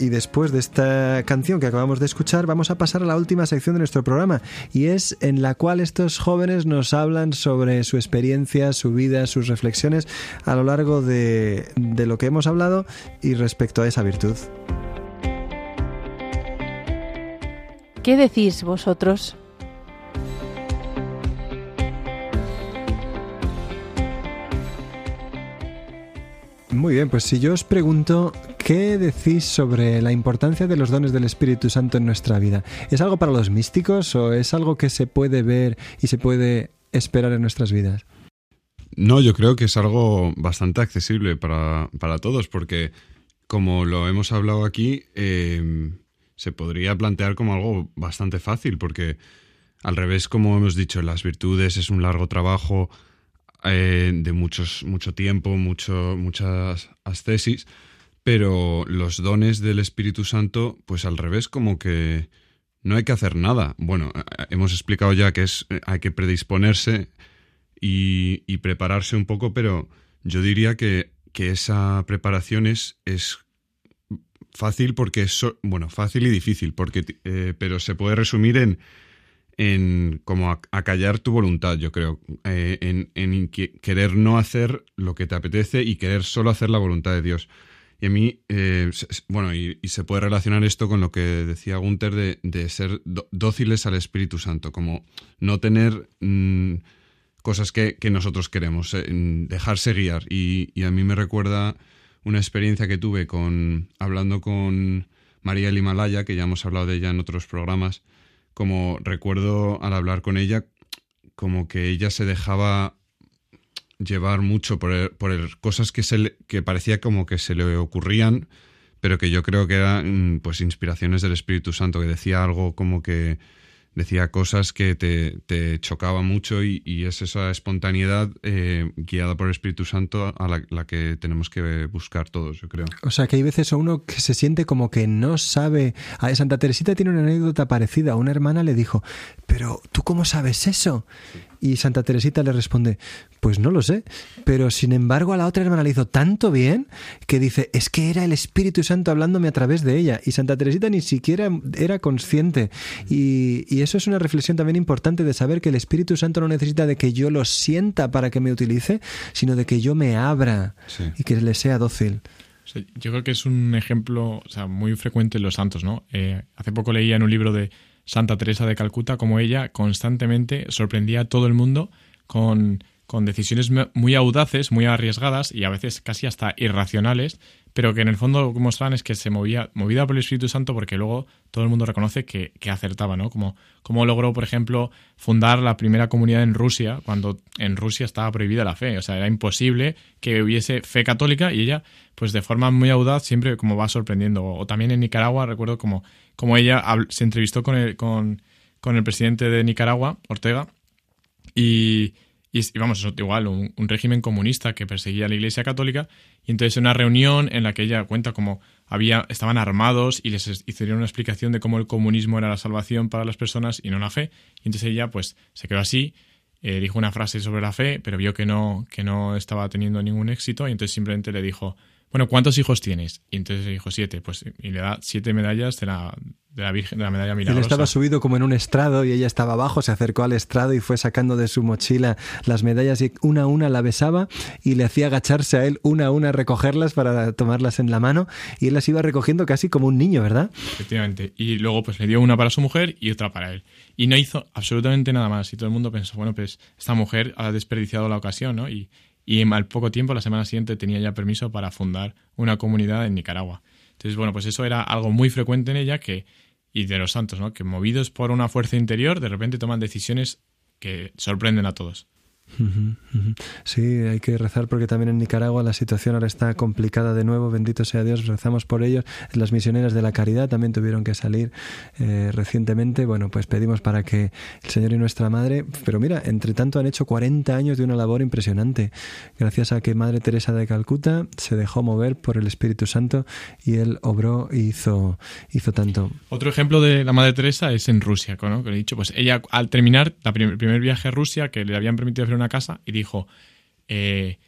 y después de esta canción que acabamos de escuchar, vamos a pasar a la última sección de nuestro programa, y es en la cual estos jóvenes nos hablan sobre su experiencia, su vida, sus reflexiones a lo largo de, de lo que hemos hablado y respecto a esa virtud. ¿Qué decís vosotros? Muy bien, pues si yo os pregunto, ¿qué decís sobre la importancia de los dones del Espíritu Santo en nuestra vida? ¿Es algo para los místicos o es algo que se puede ver y se puede esperar en nuestras vidas? No, yo creo que es algo bastante accesible para, para todos, porque como lo hemos hablado aquí, eh, se podría plantear como algo bastante fácil, porque al revés, como hemos dicho, las virtudes es un largo trabajo eh, de muchos, mucho tiempo, mucho, muchas ascesis, pero los dones del Espíritu Santo, pues al revés, como que no hay que hacer nada. Bueno, eh, hemos explicado ya que es, hay que predisponerse y, prepararse un poco, pero yo diría que, que esa preparación es, es fácil porque es, bueno, fácil y difícil, porque, eh, pero se puede resumir en, en como acallar tu voluntad, yo creo, eh, en, en que- querer no hacer lo que te apetece y querer solo hacer la voluntad de Dios. Y a mí, eh, bueno, y, se puede relacionar esto con lo que decía Gunther de, de ser dó- dóciles al Espíritu Santo, como no tener mm, cosas que, que nosotros queremos, eh, dejarse guiar. Y, y a mí me recuerda una experiencia que tuve con hablando con María el Himalaya, que ya hemos hablado de ella en otros programas, como recuerdo al hablar con ella, como que ella se dejaba llevar mucho por, el- por el- cosas que, se que parecía como que se le ocurrían, pero que yo creo que eran pues inspiraciones del Espíritu Santo, que decía algo como que decía cosas que te, te chocaban mucho y, y es esa espontaneidad eh, guiada por el Espíritu Santo a la, la que tenemos que buscar todos, yo creo. O sea, que hay veces uno que se siente como que no sabe. A Santa Teresita tiene una anécdota parecida. Una hermana le dijo, pero ¿tú cómo sabes eso? Y Santa Teresita le responde, pues no lo sé. Pero sin embargo a la otra hermana le hizo tanto bien que dice, es que era el Espíritu Santo hablándome a través de ella. Y Santa Teresita ni siquiera era consciente. Y, y eso es una reflexión también importante de saber que el Espíritu Santo no necesita de que yo lo sienta para que me utilice, sino de que yo me abra Sí. y que le sea dócil. Yo creo que es un ejemplo o sea, muy frecuente en los santos, ¿no? Eh, hace poco leía en un libro de Santa Teresa de Calcuta como ella constantemente sorprendía a todo el mundo con, con decisiones mu- muy audaces, muy arriesgadas y a veces casi hasta irracionales, pero que en el fondo lo que mostraban es que se movía, movida por el Espíritu Santo porque luego todo el mundo reconoce que, que acertaba, ¿no? Como, como logró, por ejemplo, fundar la primera comunidad en Rusia, cuando en Rusia estaba prohibida la fe. O sea, era imposible que hubiese fe católica y ella, pues de forma muy audaz, siempre como va sorprendiendo. O también en Nicaragua, recuerdo como, como ella se entrevistó con el, con, con el presidente de Nicaragua, Ortega, y, y, y vamos, igual, un, régimen comunista que perseguía a la Iglesia Católica. Y entonces en una reunión en la que ella cuenta como había, estaban armados y les es- hicieron una explicación de cómo el comunismo era la salvación para las personas y no la fe. Y entonces ella pues se quedó así, eh, dijo una frase sobre la fe, pero vio que no, que no estaba teniendo ningún éxito y entonces simplemente le dijo, bueno, ¿cuántos hijos tienes? Y entonces dijo siete, pues y le da siete medallas de la, de la Virgen, de la medalla Él milagrosa. estaba subido como en un estrado y ella estaba abajo, se acercó al estrado y fue sacando de su mochila las medallas y una a una la besaba y le hacía agacharse a él una a una a recogerlas para tomarlas en la mano y él las iba recogiendo casi como un niño, ¿verdad? Efectivamente. Y luego pues le dio una para su mujer y otra para él. Y no hizo absolutamente nada más. Y todo el mundo pensó, bueno, pues esta mujer ha desperdiciado la ocasión, ¿no? Y, y al poco tiempo, la semana siguiente, tenía ya permiso para fundar una comunidad en Nicaragua. Entonces, bueno, pues eso era algo muy frecuente en ella que, y de los santos, ¿no? Que movidos por una fuerza interior, de repente toman decisiones que sorprenden a todos. Sí, hay que rezar porque también en Nicaragua la situación ahora está complicada de nuevo. Bendito sea Dios, rezamos por ellos. Las misioneras de la caridad también tuvieron que salir eh, recientemente. Bueno, pues pedimos para que el Señor y nuestra Madre. Pero mira, entre tanto han hecho 40 años de una labor impresionante. Gracias a que Madre Teresa de Calcuta se dejó mover por el Espíritu Santo y él obró y hizo, hizo tanto. Otro ejemplo de la Madre Teresa es en Rusia, ¿no? Que he dicho, pues ella al terminar el primer viaje a Rusia, que le habían permitido hacer una casa, y dijo, eh,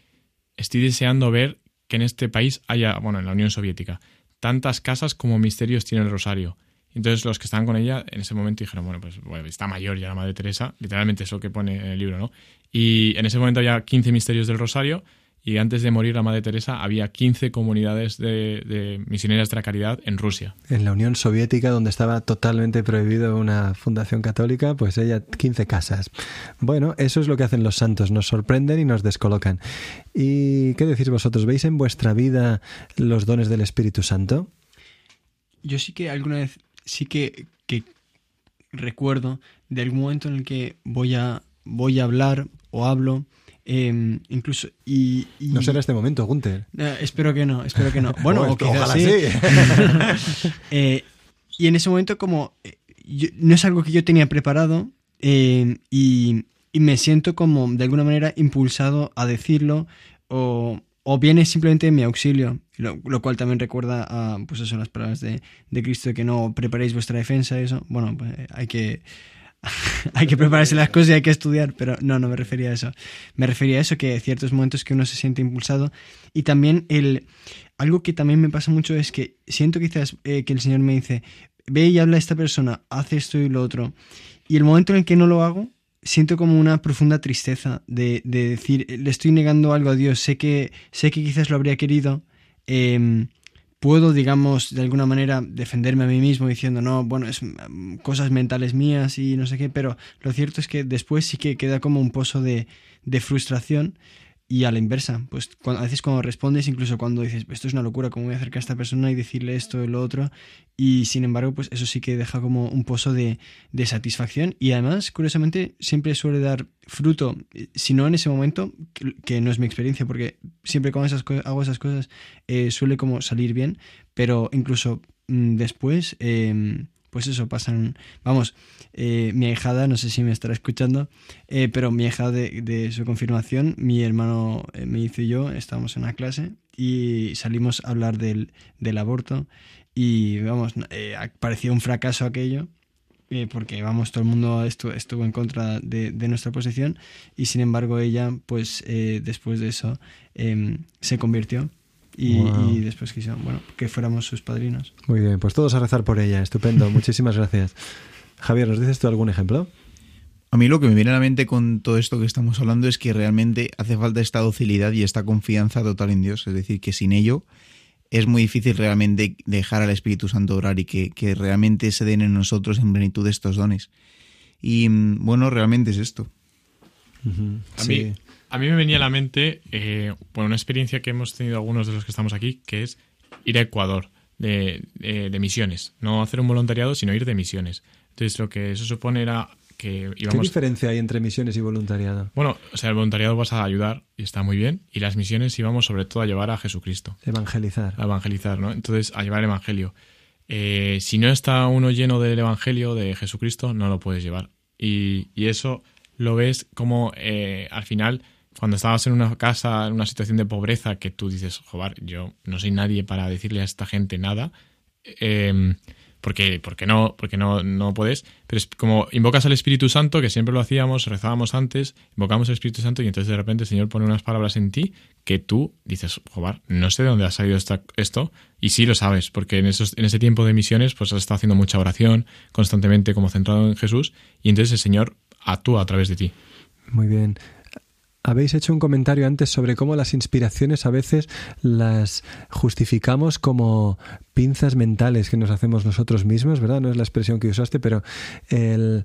estoy deseando ver que en este país haya, bueno, en la Unión Soviética, tantas casas como misterios tiene el Rosario. Entonces los que estaban con ella en ese momento dijeron, bueno, pues está mayor ya la Madre Teresa, literalmente es lo que pone en el libro, ¿no? Y en ese momento había 15 misterios del Rosario y antes de morir la Madre Teresa había 15 comunidades de, de misioneras de la caridad en Rusia. En la Unión Soviética, donde estaba totalmente prohibido una fundación católica, pues ella 15 casas. Bueno, eso es lo que hacen los santos, nos sorprenden y nos descolocan. ¿Y qué decís vosotros? ¿Veis en vuestra vida los dones del Espíritu Santo? Yo sí que alguna vez, sí que, que recuerdo de algún momento en el que voy a, voy a hablar o hablo, eh, incluso, y, y- No será este momento, Gunther. Eh, espero que no, espero que no. Bueno, o quizás ojalá sí. Eh, y en ese momento como eh, yo- no es algo que yo tenía preparado eh, y, y me siento como de alguna manera impulsado a decirlo o, o viene simplemente en mi auxilio, lo, lo cual también recuerda a pues eso, las palabras de, de Cristo que no preparéis vuestra defensa, eso. Bueno, pues, hay que hay que prepararse las cosas y hay que estudiar, pero no, no me refería a eso. Me refería a eso, que ciertos momentos que uno se siente impulsado y también el... Algo que también me pasa mucho es que siento quizás eh, que el Señor me dice, ve y habla a esta persona, hace esto y lo otro. Y el momento en el que no lo hago, siento como una profunda tristeza de, de decir, le estoy negando algo a Dios, sé que, sé que quizás lo habría querido. em, puedo, digamos, de alguna manera defenderme a mí mismo diciendo, no, bueno, es mm, cosas mentales mías y no sé qué, pero lo cierto es que después sí que queda como un pozo de, de frustración y a la inversa, pues cuando, a veces cuando respondes, incluso cuando dices, esto es una locura, ¿cómo voy a acercar a esta persona y decirle esto y lo otro? Y sin embargo, pues eso sí que deja como un pozo de, de satisfacción. Y además, curiosamente, siempre suele dar fruto, eh, si no en ese momento, que, no es mi experiencia, porque siempre cuando esas hago esas cosas eh, suele como salir bien, pero incluso mm, después, eh, pues eso, pasan, vamos, eh, mi ahijada, no sé si me estará escuchando, eh, pero mi ahijada de, de su confirmación, mi hermano eh, me hizo y yo, estábamos en una clase y salimos a hablar del, del aborto y vamos, eh, parecía un fracaso aquello porque vamos, todo el mundo estu- estuvo en contra de, de nuestra posición y sin embargo ella, pues eh, después de eso, em, se convirtió y, Wow. y después quiso, bueno, que fuéramos sus padrinos. Muy bien, pues todos a rezar por ella. Estupendo, muchísimas gracias. Javier, ¿nos dices tú algún ejemplo? A mí lo que me viene a la mente con todo esto que estamos hablando es que realmente hace falta esta docilidad y esta confianza total en Dios. Es decir, que sin ello es muy difícil realmente dejar al Espíritu Santo obrar y que, que realmente se den en nosotros en plenitud estos dones. Y mm, bueno, realmente es esto. A, mí, a mí me venía a la mente eh, bueno, una experiencia que hemos tenido algunos de los que estamos aquí, que es ir a Ecuador de, de- de misiones. No hacer un voluntariado, sino ir de misiones. Entonces, lo que eso supone era que ¿Qué íbamos... diferencia hay entre misiones y voluntariado? Bueno, o sea, el voluntariado vas a ayudar y está muy bien. Y las misiones íbamos sobre todo a llevar a Jesucristo, Evangelizar. a evangelizar, ¿no? Entonces, a llevar el evangelio. Eh, si no está uno lleno del evangelio de Jesucristo, no lo puedes llevar. Y, y eso lo ves como eh, al final, cuando estabas en una casa, en una situación de pobreza, que tú dices, joder, yo no soy nadie para decirle a esta gente nada. eh, porque, porque no, porque no, no puedes, pero es como invocas al Espíritu Santo, que siempre lo hacíamos, rezábamos antes, invocamos al Espíritu Santo y entonces de repente el Señor pone unas palabras en ti que tú dices, joder, no sé de dónde ha salido esta- esto, y sí lo sabes, porque en, esos, en ese tiempo de misiones pues has estado haciendo mucha oración, constantemente como centrado en Jesús, y entonces el Señor actúa a través de ti. Muy bien. Habéis hecho un comentario antes sobre cómo las inspiraciones a veces las justificamos como pinzas mentales que nos hacemos nosotros mismos, ¿verdad? No es la expresión que usaste, pero el,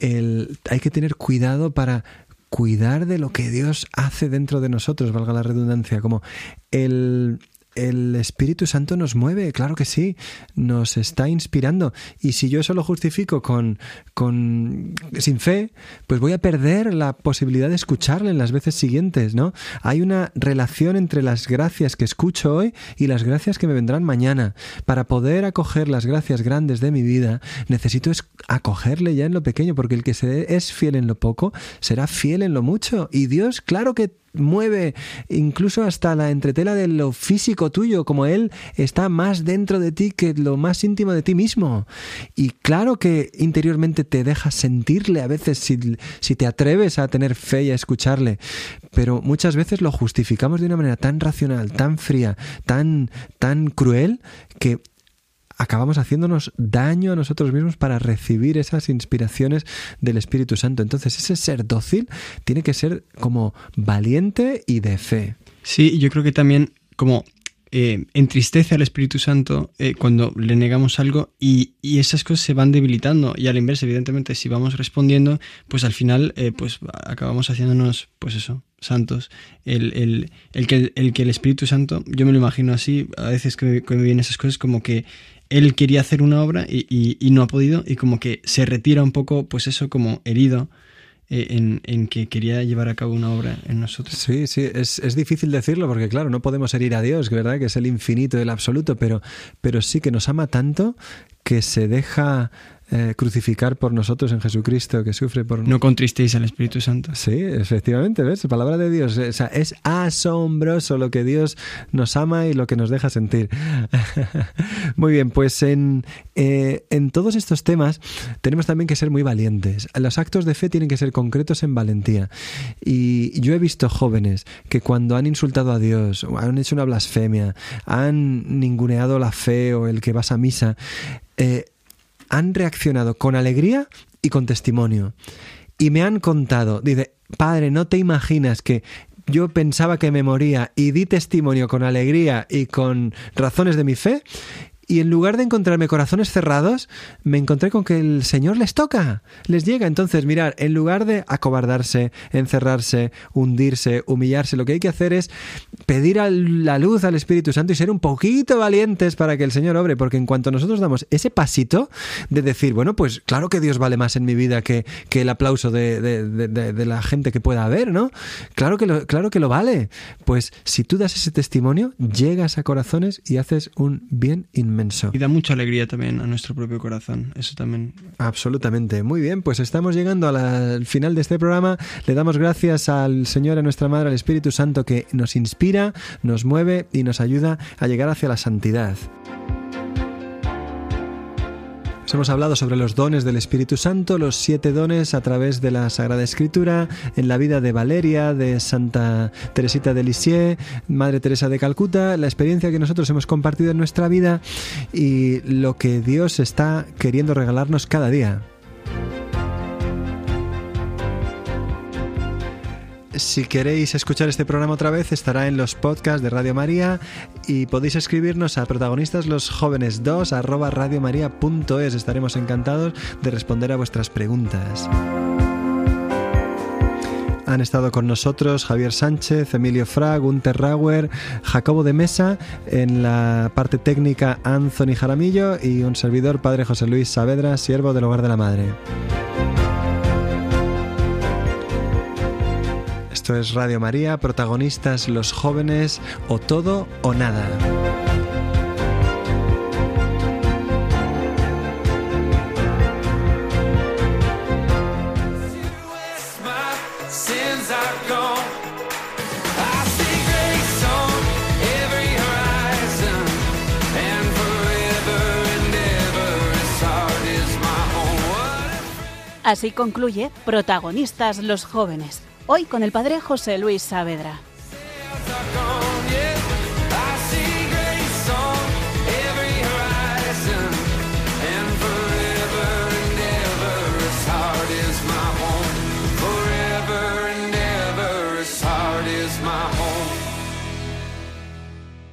el- hay que tener cuidado para cuidar de lo que Dios hace dentro de nosotros, valga la redundancia, como el, el Espíritu Santo nos mueve, claro que sí, nos está inspirando. Y si yo eso lo justifico con, con sin fe, pues voy a perder la posibilidad de escucharle en las veces siguientes, ¿no? Hay una relación entre las gracias que escucho hoy y las gracias que me vendrán mañana. Para poder acoger las gracias grandes de mi vida, necesito es acogerle ya en lo pequeño, porque el que se es fiel en lo poco será fiel en lo mucho. Y Dios, claro que mueve incluso hasta la entretela de lo físico tuyo, como Él está más dentro de ti que lo más íntimo de ti mismo. Y claro que interiormente te dejas sentirle a veces si, si te atreves a tener fe y a escucharle, pero muchas veces lo justificamos de una manera tan racional, tan fría, tan, tan cruel, que acabamos haciéndonos daño a nosotros mismos para recibir esas inspiraciones del Espíritu Santo. Entonces ese ser dócil tiene que ser como valiente y de fe. Sí, yo creo que también como eh, entristece al Espíritu Santo eh, cuando le negamos algo y, y esas cosas se van debilitando y a la inversa, evidentemente, si vamos respondiendo, pues al final eh, pues acabamos haciéndonos, pues eso, santos. El, el, el, que, el que el Espíritu Santo, yo me lo imagino así, a veces que me vienen esas cosas como que él quería hacer una obra y, no ha podido y como que se retira un poco, pues eso, como herido. eh, En, en, que quería llevar a cabo una obra en nosotros. Sí, sí, es, es, difícil decirlo porque claro, no podemos herir a Dios, ¿verdad? Que es el infinito, el absoluto, pero, pero sí que nos ama tanto que se deja eh, crucificar por nosotros en Jesucristo, que sufre por No contristéis al Espíritu Santo. Sí, efectivamente, ¿ves? La palabra de Dios. O sea, es asombroso lo que Dios nos ama y lo que nos deja sentir. muy bien, pues en, eh, en todos estos temas tenemos también que ser muy valientes. Los actos de fe tienen que ser concretos en valentía. Y yo he visto jóvenes que cuando han insultado a Dios, o han hecho una blasfemia, han ninguneado la fe o el que vas a misa, eh, han reaccionado con alegría y con testimonio. Y me han contado, dice, padre, no te imaginas que yo pensaba que me moría y di testimonio con alegría y con razones de mi fe. Y en lugar de encontrarme corazones cerrados, me encontré con que el Señor les toca, les llega. Entonces, mirar, en lugar de acobardarse, encerrarse, hundirse, humillarse, lo que hay que hacer es pedir a la luz al Espíritu Santo y ser un poquito valientes para que el Señor obre. Porque en cuanto nosotros damos ese pasito de decir, bueno, pues claro que Dios vale más en mi vida que, que el aplauso de, de- de- la gente que pueda haber, ¿no? Claro que, lo, claro que lo vale. Pues si tú das ese testimonio, llegas a corazones y haces un bien inmenso. Y da mucha alegría también a nuestro propio corazón. Eso también. Absolutamente. Muy bien, pues estamos llegando la- al final de este programa. Le damos gracias al Señor, a nuestra Madre, al Espíritu Santo que nos inspira, nos mueve y nos ayuda a llegar hacia la santidad. Os hemos hablado sobre los dones del Espíritu Santo, los siete dones a través de la Sagrada Escritura, en la vida de Valeria, de Santa Teresita de Lisieux, Madre Teresa de Calcuta, la experiencia que nosotros hemos compartido en nuestra vida y lo que Dios está queriendo regalarnos cada día. Si queréis escuchar este programa otra vez, estará en los podcasts de Radio María y podéis escribirnos a protagonistas los jóvenes 2 arroba radiomaria.es. Estaremos encantados de responder a vuestras preguntas. Han estado con nosotros Javier Sánchez, Emilio Fra, Gunter Rauer, Jacobo de Mesa, en la parte técnica Anthony Jaramillo y un servidor, Padre José Luis Saavedra, siervo del Hogar de la Madre. Esto es Radio María, protagonistas los jóvenes o todo o nada. Así concluye Protagonistas los jóvenes, hoy con el padre José Luis Saavedra.